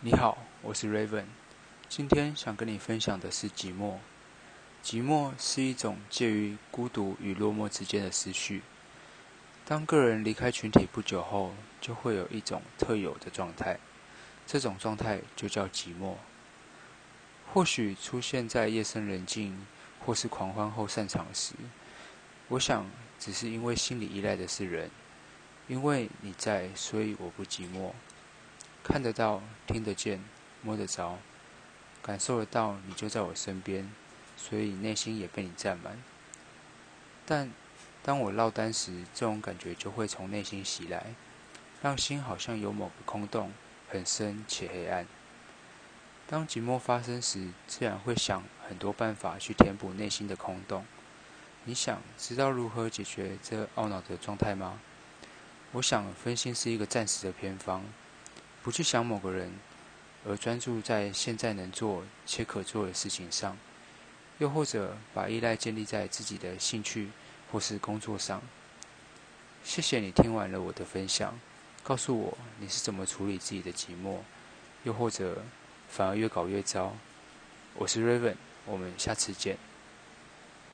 你好，我是 Raven。今天想跟你分享的是寂寞。寂寞是一种介于孤独与落寞之间的思绪。当个人离开群体不久后，就会有一种特有的状态，这种状态就叫寂寞。或许出现在夜深人静或是狂欢后散场时，我想只是因为心里依赖的是人，因为你在，所以我不寂寞。看得到、听得见、摸得着、感受得到，你就在我身边，所以内心也被你占满。但当我落单时，这种感觉就会从内心袭来，让心好像有某个空洞，很深且黑暗。当寂寞发生时，自然会想很多办法去填补内心的空洞。你想知道如何解决这懊恼的状态吗？我想分心是一个暂时的偏方。不去想某个人，而专注在现在能做且可做的事情上，又或者把依赖建立在自己的兴趣或是工作上。谢谢你听完了我的分享，告诉我你是怎么处理自己的寂寞，又或者反而越搞越糟。我是 Raven，我们下次见。